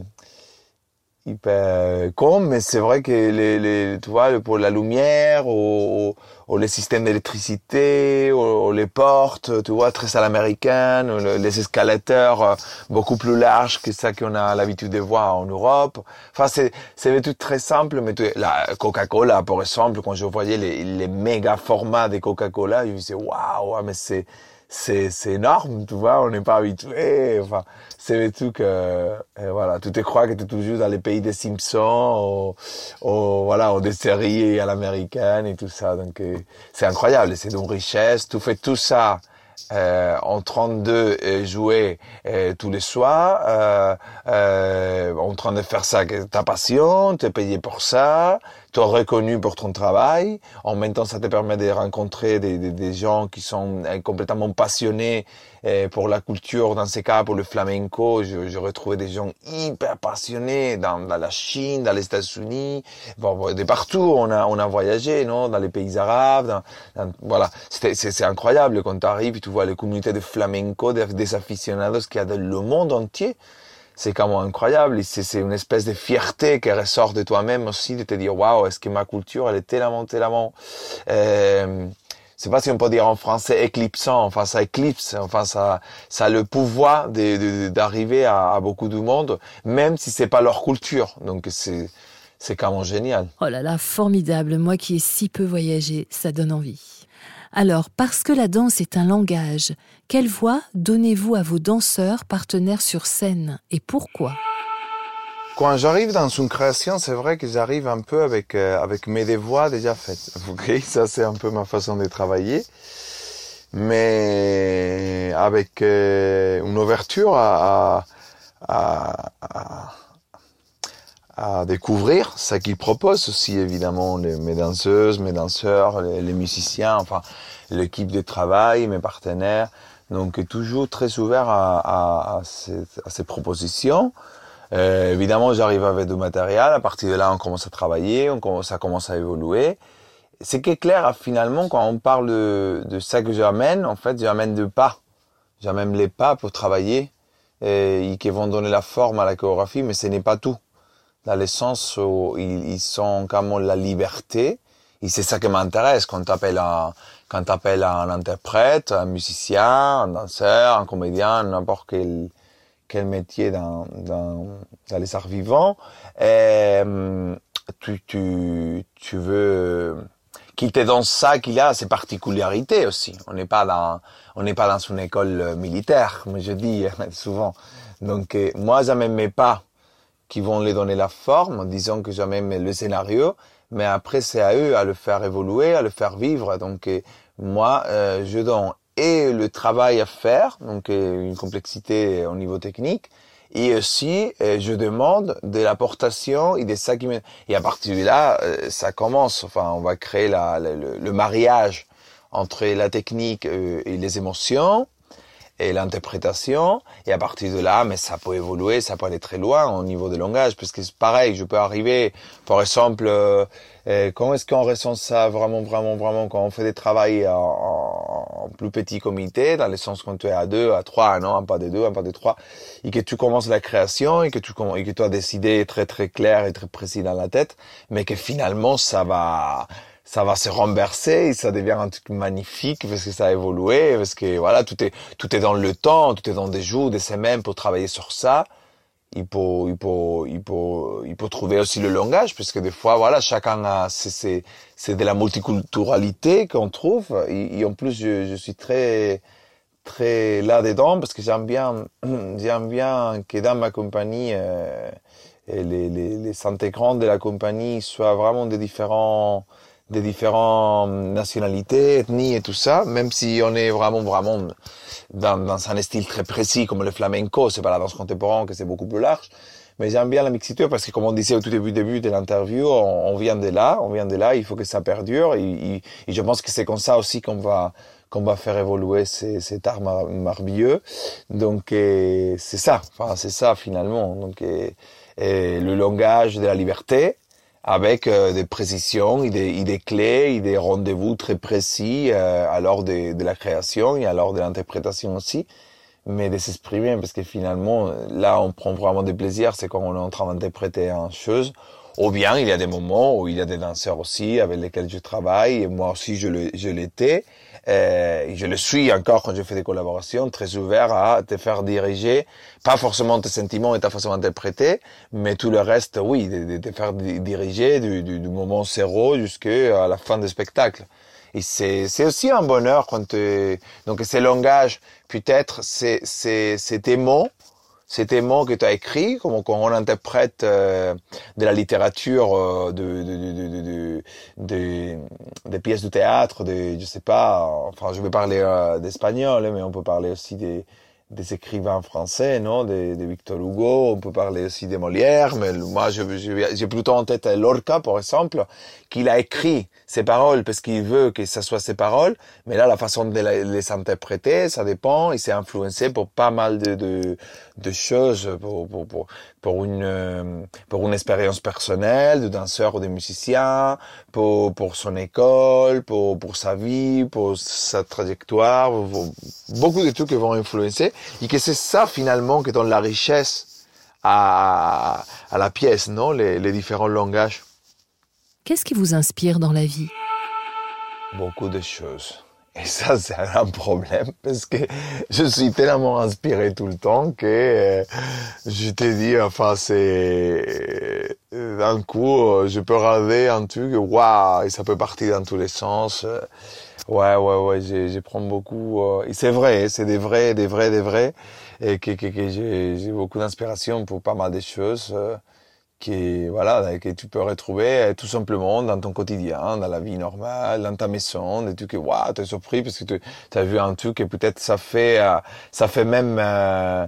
hyper con, mais c'est vrai que les, les, tu vois, pour la lumière, ou, ou les systèmes d'électricité, ou, les portes, tu vois, très à l'américaine, les escalateurs euh, beaucoup plus larges que ça qu'on a l'habitude de voir en Europe. Enfin, c'est, c'est des trucs très simples, mais la Coca-Cola, par exemple, quand je voyais les, les méga formats de Coca-Cola, je me disais, waouh, mais c'est, c'est, c'est énorme, tu vois, on n'est pas habitué. Enfin, c'est le truc, euh, voilà, tu te crois que tu es toujours dans les pays des Simpsons, ou, ou voilà, ou des séries à l'américaine et tout ça. Donc, euh, c'est incroyable, c'est d'une richesse. Tu fais tout ça euh, en 32 et jouer euh, tous les soirs, euh, euh, en train de faire ça, ta passion, es payé pour ça, tu es reconnu pour ton travail. En même temps, ça te permet de rencontrer des, des, des gens qui sont euh, complètement passionnés euh, pour la culture, dans ces cas, pour le flamenco. Je, je retrouvais des gens hyper passionnés dans, dans la Chine, dans les États-Unis, bon, de partout. On a, on a voyagé, non, dans les pays arabes. Dans, dans, voilà, c'est incroyable quand tu arrives, tu vois les communautés de flamenco, des, des aficionados qu'il y a dans le monde entier c'est quand même incroyable. C'est une espèce de fierté qui ressort de toi-même aussi, de te dire, waouh, est-ce que ma culture, elle est tellement, tellement, euh, c'est pas si on peut dire en français éclipsant, enfin ça éclipse, enfin ça, ça a le pouvoir d'arriver à, à, beaucoup de monde, même si c'est pas leur culture. Donc c'est, c'est quand même génial. Oh là là, formidable. Moi qui ai si peu voyagé, ça donne envie. Alors, parce que la danse est un langage, quelle voix donnez-vous à vos danseurs partenaires sur scène et pourquoi? Quand j'arrive dans une création, c'est vrai que j'arrive un peu avec euh, avec mes voix déjà faites. Ok, ça c'est un peu ma façon de travailler, mais avec euh, une ouverture à, à, à à découvrir ce qu'ils proposent aussi évidemment mes danseuses, mes danseurs, les, musiciens, enfin l'équipe de travail, mes partenaires. Donc toujours très ouvert à, à, à, ces, à ces, propositions. Euh, évidemment, j'arrive avec du matériel. À partir de là, on commence à travailler, on commence, ça commence à évoluer. Ce qui est clair, finalement, quand on parle de, de ça que j'amène, en fait, j'amène deux pas. J'amène les pas pour travailler et qui vont donner la forme à la chorégraphie, mais ce n'est pas tout dans le sens où ils, sont comme la liberté. Et c'est ça qui m'intéresse quand t'appelles un, quand t'appelles un interprète, un musicien, un danseur, un comédien, n'importe quel, quel métier dans, dans, dans les arts vivants, et, tu, tu, tu veux qu'il te donne ça qu'il a ses particularités aussi. On n'est pas dans, on n'est pas dans une école militaire, mais je dis souvent. Donc, moi, ça m'aimait pas qui vont les donner la forme, disons que jamais le scénario, mais après c'est à eux à le faire évoluer, à le faire vivre. Donc moi, euh, je donne et le travail à faire, donc une complexité au niveau technique, Et aussi, euh, je demande de l'apportation et de ça qui me... Et à partir de là, euh, ça commence. Enfin, on va créer la, le, le mariage entre la technique et les émotions et l'interprétation. Et à partir de là, mais ça peut évoluer, ça peut aller très loin au niveau du langage, parce que c'est pareil, je peux arriver, par exemple, euh, euh comment est-ce qu'on ressent ça vraiment, vraiment, vraiment quand on fait des travaux en, plus petit comité, dans le sens quand tu es à deux, à trois, non, un pas de deux, un pas de trois, et que tu commences la création et que tu et que tu as décidé très très clair et très précis dans la tête, mais que finalement ça va ça va se renverser et ça devient un truc magnifique parce que ça a évolué, parce que voilà, tout est, tout est dans le temps, tout est dans des jours, des semaines pour travailler sur ça. Il faut, il faut, il faut, il faut trouver aussi le langage parce que des fois, voilà, chacun a, c'est, c'est de la multiculturalité qu'on trouve. Et, en plus, je, je suis très, très là-dedans parce que j'aime bien, j'aime bien que dans ma compagnie, euh, les, les, les intégrants de la compagnie soient vraiment des différents, des différentes nationalités, ethnies et tout ça, même si on est vraiment, vraiment dans, dans un style très précis comme le flamenco, c'est pas la danse contemporaine que c'est beaucoup plus large. Mais j'aime bien la mixité parce que comme on disait au tout début, début de l'interview, on, vient de là, on vient de là, il faut que ça perdure et, je pense que c'est comme ça aussi qu'on va qu'on va faire évoluer cet art marbieux. Donc c'est ça, enfin c'est ça finalement. Donc le langage de la liberté, avec euh, des précisions et des, clés et des rendez-vous très précis euh, à l'heure de, de, la création et à l'heure de l'interprétation aussi, mais de s'exprimer parce que finalement là on prend vraiment des plaisirs, c'est quand on est en train d'interpréter une chose. Ou bien il y a des moments où il y a des danseurs aussi avec lesquels je travaille et moi aussi je l'étais. Euh, je le suis encore quand je fais des collaborations, très ouvert à te faire diriger, pas forcément tes sentiments et ta façon d'interpréter, mais tout le reste, oui, de, te faire diriger du, du, du moment zéro jusqu'à la fin du spectacle. Et c'est, aussi un bonheur quand tu... Donc ces langages, peut-être, c'est, c'est tes mots, c'est tes mots que tu as écrits, comme on interprète euh, de la littérature, euh, de, de, de, de, des pièces de théâtre, de, je sais pas, enfin je vais parler euh, d'espagnol, mais on peut parler aussi des, des écrivains français, non, de, Victor Hugo, on peut parler aussi de Molière, mais moi j'ai plutôt en tête Lorca, par exemple, qu'il a écrit ses paroles parce qu'il veut que ce soit ses paroles, mais là la façon de les interpréter, ça dépend, il s'est influencé pour pas mal de, de, choses, pour, pour, pour, pour, une, pour une expérience personnelle de danseur ou de musicien, pour, pour son école, pour, pour sa vie, pour sa trajectoire, beaucoup de trucs qui vont influencer et que c'est ça finalement qui donne la richesse à, à la pièce, non? Les, les différents langages. Qu'est-ce qui vous inspire dans la vie? Beaucoup de choses. Et ça, c'est un problème parce que je suis tellement inspiré tout le temps que euh, je t'ai dit, enfin, c'est euh, d'un coup, euh, je peux regarder un truc, waouh, et ça peut partir dans tous les sens. Ouais, ouais, ouais, j'ai prends beaucoup. et c'est vrai, c'est des vrais, des vrais, des vrais, et que, que, que j'ai beaucoup d'inspiration pour pas mal de choses qui voilà que tu peux retrouver euh, tout simplement dans ton quotidien, dans la vie normale, dans ta maison, des trucs que waouh, t'es surpris parce que tu as vu un truc et peut-être ça fait euh, ça fait même euh,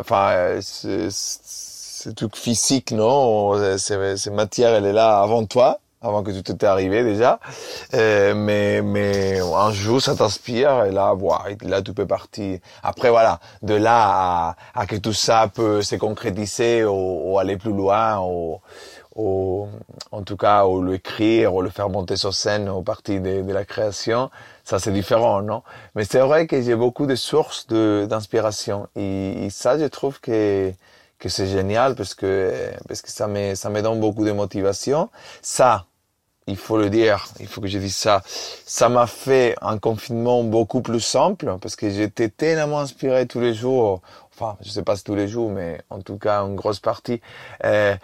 enfin c'est truc physique non, c'est matière elle est là avant toi avant que tout était arrivé déjà. Euh, mais mais un jour ça t'inspire et là voilà, là tu peux partir. Après voilà, de là à, à que tout ça peut se concrétiser ou, ou aller plus loin ou, ou, en tout cas ou l'écrire ou le faire monter sur scène au parti de, de la création, ça c'est différent, non? Mais c'est vrai que j'ai beaucoup de sources d'inspiration et, et ça je trouve que que c'est génial parce que parce que ça me ça me donne beaucoup de motivation. Ça, il faut le dire, il faut que je dise ça. Ça m'a fait un confinement beaucoup plus simple parce que j'étais tellement inspiré tous les jours. Enfin, je sais pas si tous les jours, mais en tout cas une grosse partie. Euh,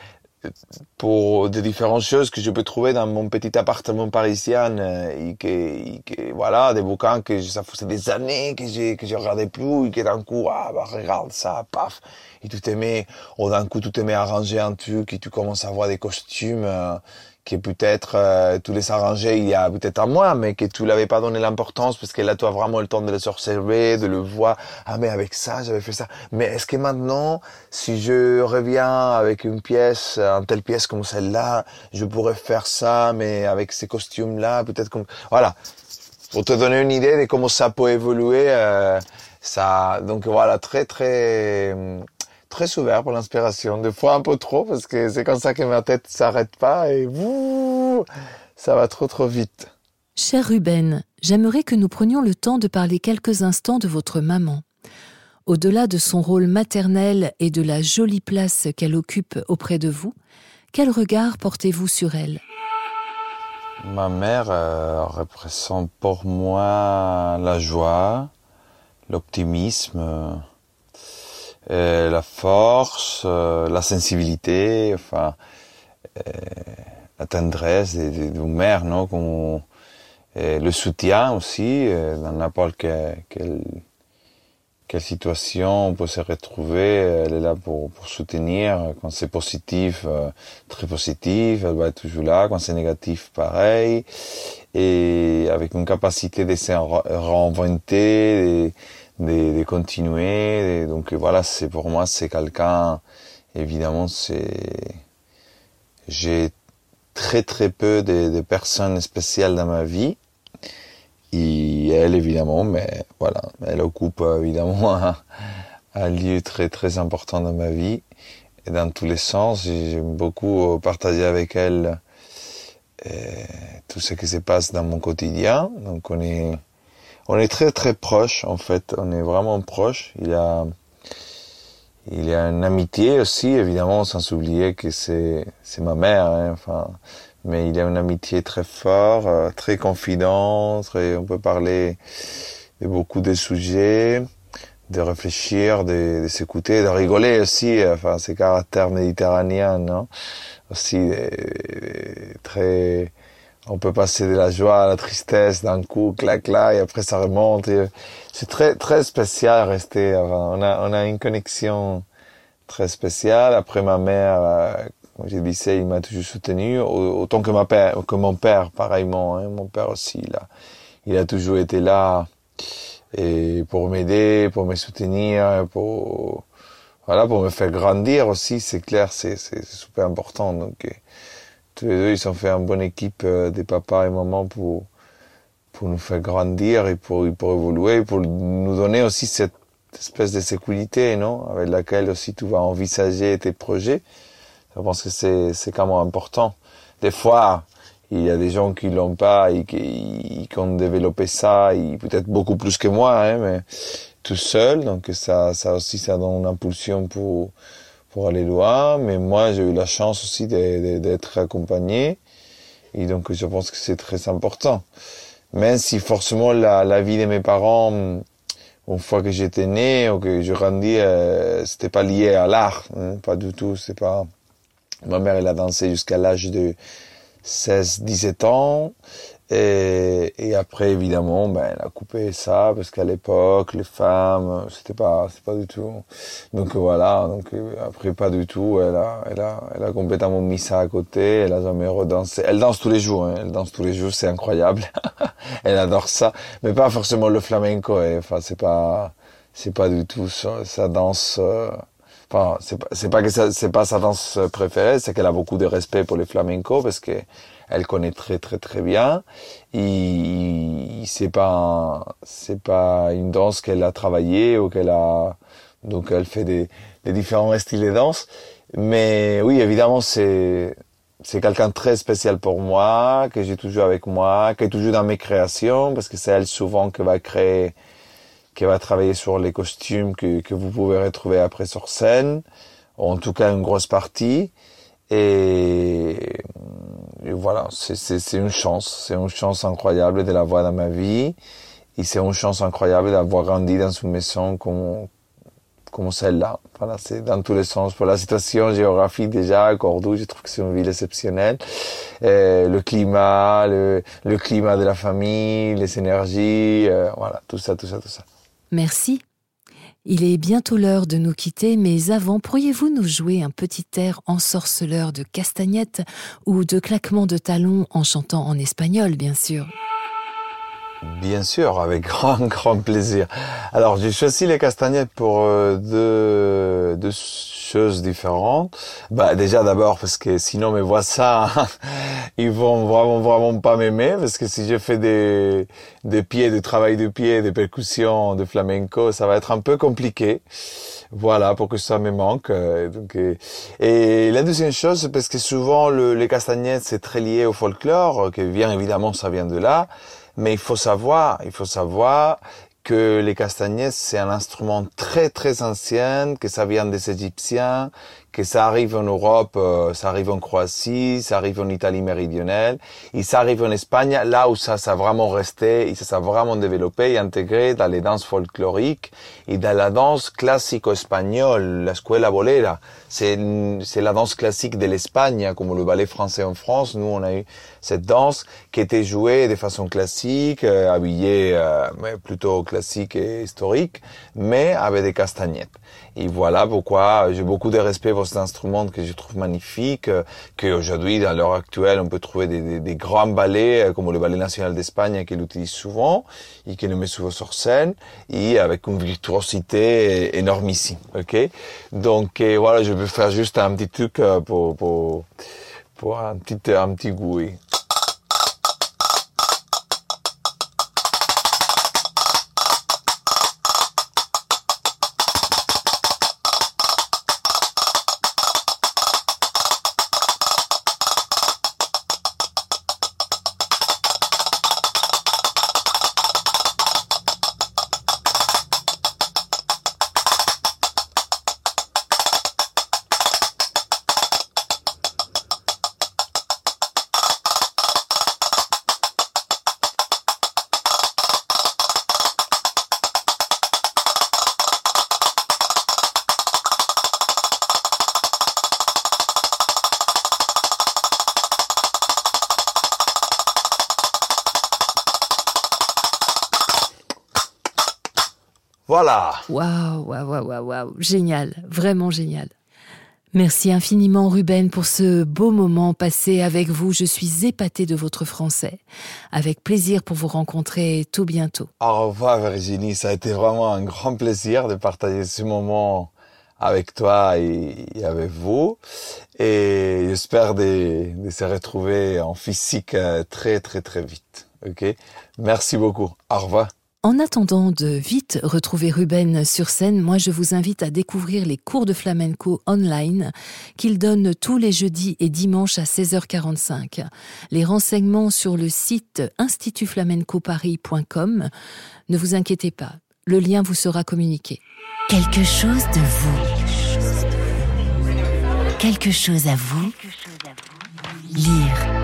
pour des différentes choses que je peux trouver dans mon petit appartement parisien euh, et, que, et que, voilà des bouquins que ça faisait des années que j'ai que je regardais plus et que d'un coup ah bah regarde ça paf et tout aimé ou d'un coup tout aimé arranger un truc et tu commences à voir des costumes euh, que peut-être euh, tu les arrangeais il y a peut-être un mois, mais que tu l'avais pas donné l'importance parce que là tu as vraiment le temps de les observer, de le voir. Ah mais avec ça j'avais fait ça. Mais est-ce que maintenant, si je reviens avec une pièce, une telle pièce comme celle-là, je pourrais faire ça, mais avec ces costumes-là, peut-être comme voilà. Pour te donner une idée de comment ça peut évoluer, euh, ça donc voilà très très très ouvert pour l'inspiration. Des fois un peu trop parce que c'est comme ça que ma tête s'arrête pas et vous, ça va trop trop vite. Cher Ruben, j'aimerais que nous prenions le temps de parler quelques instants de votre maman. Au-delà de son rôle maternel et de la jolie place qu'elle occupe auprès de vous, quel regard portez-vous sur elle? Ma mère euh, représente pour moi la joie, l'optimisme, euh, la force, euh, la sensibilité, enfin, euh, la tendresse de mère, non Comme, le soutien aussi, dans n'importe quelle, quelle, situation on peut se retrouver, elle est là pour, pour soutenir. Quand c'est positif, très positif, elle va être toujours là. Quand c'est négatif, pareil. Et avec une capacité de se réinventer, de, de continuer. donc voilà, c'est pour moi, c'est quelqu'un, évidemment, c'est, j'ai très très peu de, de, personnes spéciales dans ma vie. Et elle, évidemment, mais voilà, elle occupe évidemment un, un lieu très très important dans ma vie et dans tous les sens. J'aime beaucoup partager avec elle euh, tout ce qui se passe dans mon quotidien. Donc on est on est très très proches en fait, on est vraiment proches. Il a il y a une amitié aussi, évidemment, sans oublier que c'est c'est ma mère, hein, enfin, mais il y a une amitié très forte, euh, très confidente, très, on peut parler de beaucoup de sujets, de réfléchir, de, de s'écouter, de rigoler aussi, enfin, ces caractères méditerranéens, non, aussi euh, très on peut passer de la joie à la tristesse d'un coup, clac, clac, et après ça remonte. C'est très, très spécial rester. on a, on a une connexion très spéciale. Après ma mère, euh, comme j'ai dit, il m'a toujours soutenu, autant que ma père, que mon père, pareillement. Hein. Mon père aussi, a, il a toujours été là et pour m'aider, pour me soutenir, pour voilà, pour me faire grandir aussi. C'est clair, c'est c'est super important. Donc tous les deux, ils ont fait une bonne équipe euh, des papas et mamans pour, pour nous faire grandir et pour, pour évoluer, pour nous donner aussi cette espèce de sécurité, non, avec laquelle aussi tu vas envisager tes projets. Je pense que c'est, c'est quand même important. Des fois, il y a des gens qui l'ont pas et qui, qui ont développé ça, peut-être beaucoup plus que moi, hein, mais tout seul. Donc ça, ça aussi, ça donne une impulsion pour, pour aller loin, mais moi j'ai eu la chance aussi d'être accompagné, et donc je pense que c'est très important. Même si forcément la, vie de mes parents, une fois que j'étais né ou que je grandis, euh, c'était pas lié à l'art, hein, pas du tout. C'est pas. Ma mère elle a dansé jusqu'à l'âge de 16-17 ans. Et, et, après, évidemment, ben, elle a coupé ça parce qu'à l'époque, les femmes, c'était pas, c'est pas du tout. Donc voilà. Donc après, pas du tout. Elle a, elle a, elle a complètement mis ça à côté. Elle a jamais redansé. Elle danse tous les jours. Hein. Elle danse tous les jours. C'est incroyable. elle adore ça, mais pas forcément le flamenco. Hein. Enfin, c'est pas, c'est pas du tout ça. Danse. Euh, enfin, c'est pas, c'est pas que c'est pas sa danse préférée. C'est qu'elle a beaucoup de respect pour les flamenco parce que elle connaît très très très bien. Et c'est pas c'est pas une danse qu'elle a travaillé ou qu'elle a donc elle fait des, des différents styles de danse. Mais oui, évidemment, c'est c'est quelqu'un très spécial pour moi, que j'ai toujours avec moi, qui est toujours dans mes créations, parce que c'est elle souvent qui va créer, qui va travailler sur les costumes que, que vous pouvez retrouver après sur scène, en tout cas une grosse partie. Et, et voilà, c'est une chance, c'est une chance incroyable de l'avoir dans ma vie. Et c'est une chance incroyable d'avoir grandi dans une maison comme, comme celle-là. Voilà, c'est dans tous les sens. Pour la situation géographique déjà, Cordoue, je trouve que c'est une ville exceptionnelle. Et le climat, le, le, climat de la famille, les énergies, euh, voilà, tout ça, tout ça, tout ça. Merci. Il est bientôt l'heure de nous quitter, mais avant, pourriez-vous nous jouer un petit air ensorceleur de castagnette ou de claquement de talons en chantant en espagnol, bien sûr? Bien sûr, avec grand, grand plaisir. Alors, j'ai choisi les castagnettes pour euh, deux, deux choses différentes. Bah, déjà d'abord parce que sinon mes voisins, ils vont vraiment, vraiment pas m'aimer parce que si je fais des, des pieds, du travail de pied, des percussions de flamenco, ça va être un peu compliqué. Voilà, pour que ça me manque. Euh, donc, et, la deuxième chose, parce que souvent le, les castagnettes, c'est très lié au folklore, que bien évidemment ça vient de là. Mais il faut savoir, il faut savoir que les castagnettes, c'est un instrument très très ancien, que ça vient des Égyptiens, que ça arrive en Europe, euh, ça arrive en Croatie, ça arrive en Italie méridionale, et ça arrive en Espagne, là où ça, a vraiment resté, et ça s'est vraiment développé et intégré dans les danses folkloriques et dans la danse classico-espagnole, la scuola bolera. C'est, c'est la danse classique de l'Espagne, comme le ballet français en France. Nous, on a eu cette danse qui était jouée de façon classique, euh, habillée euh, plutôt classique et historique, mais avec des castagnettes. Et voilà pourquoi j'ai beaucoup de respect pour cet instrument que je trouve magnifique, euh, qu'aujourd'hui, dans l'heure actuelle, on peut trouver des, des, des, grands ballets, euh, comme le Ballet National d'Espagne, qui l'utilise souvent, et qui le met souvent sur scène, et avec une virtuosité énormissime, ok? Donc, euh, voilà, je vais faire juste un petit truc pour, pour, pour un petit, un petit goût. Voilà. Waouh, waouh, waouh, waouh, génial, vraiment génial. Merci infiniment Ruben pour ce beau moment passé avec vous. Je suis épatée de votre français. Avec plaisir pour vous rencontrer tout bientôt. Au revoir Virginie, ça a été vraiment un grand plaisir de partager ce moment avec toi et, avec vous. Et j'espère de, de se retrouver en physique euh, très très très vite. Ok? Merci beaucoup. Au revoir. En attendant de vite retrouver Ruben sur scène, moi je vous invite à découvrir les cours de flamenco online qu'il donne tous les jeudis et dimanches à 16h45. Les renseignements sur le site institutflamencoparis.com. Ne vous inquiétez pas, le lien vous sera communiqué. Quelque chose de vous. Quelque chose à vous. Lire.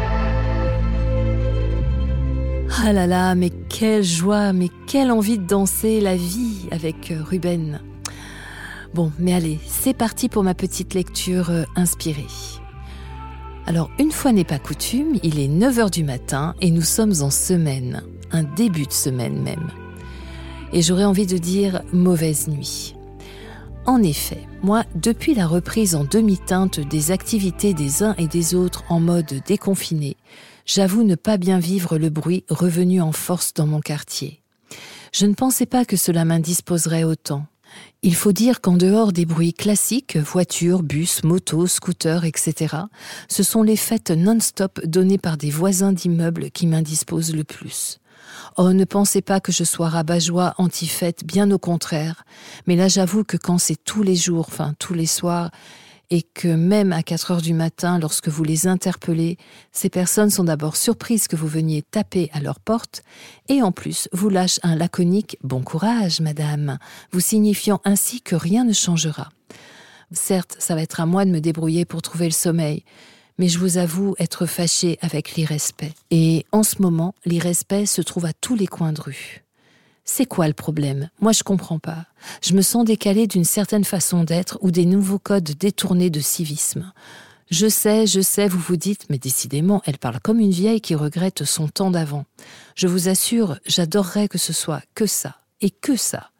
Ah là là, mais quelle joie, mais quelle envie de danser la vie avec euh, Ruben. Bon, mais allez, c'est parti pour ma petite lecture euh, inspirée. Alors, une fois n'est pas coutume, il est 9h du matin et nous sommes en semaine, un début de semaine même. Et j'aurais envie de dire mauvaise nuit. En effet, moi, depuis la reprise en demi-teinte des activités des uns et des autres en mode déconfiné, j'avoue ne pas bien vivre le bruit revenu en force dans mon quartier. Je ne pensais pas que cela m'indisposerait autant. Il faut dire qu'en dehors des bruits classiques, voitures, bus, motos, scooters, etc., ce sont les fêtes non-stop données par des voisins d'immeubles qui m'indisposent le plus. Oh, ne pensez pas que je sois rabat-joie anti-fête, bien au contraire. Mais là, j'avoue que quand c'est tous les jours, enfin tous les soirs, et que même à 4 heures du matin, lorsque vous les interpellez, ces personnes sont d'abord surprises que vous veniez taper à leur porte, et en plus vous lâchent un laconique Bon courage, madame, vous signifiant ainsi que rien ne changera. Certes, ça va être à moi de me débrouiller pour trouver le sommeil, mais je vous avoue être fâchée avec l'irrespect. Et en ce moment, l'irrespect se trouve à tous les coins de rue. C'est quoi le problème? Moi, je comprends pas. Je me sens décalée d'une certaine façon d'être ou des nouveaux codes détournés de civisme. Je sais, je sais, vous vous dites, mais décidément, elle parle comme une vieille qui regrette son temps d'avant. Je vous assure, j'adorerais que ce soit que ça, et que ça.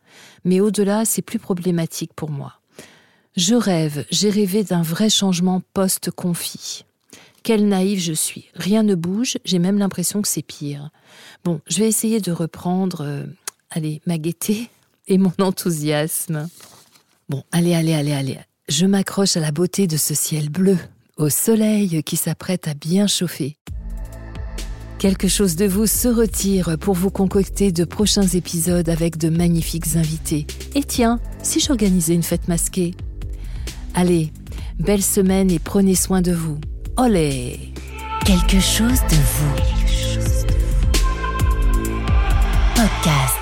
Mais au-delà, c'est plus problématique pour moi. Je rêve, j'ai rêvé d'un vrai changement post-confit. Quelle naïve je suis. Rien ne bouge, j'ai même l'impression que c'est pire. Bon, je vais essayer de reprendre, euh, allez, ma gaieté et mon enthousiasme. Bon, allez, allez, allez, allez. Je m'accroche à la beauté de ce ciel bleu, au soleil qui s'apprête à bien chauffer. Quelque chose de vous se retire pour vous concocter de prochains épisodes avec de magnifiques invités. Et tiens, si j'organisais une fête masquée Allez, belle semaine et prenez soin de vous. Olé Quelque chose de vous. Podcast.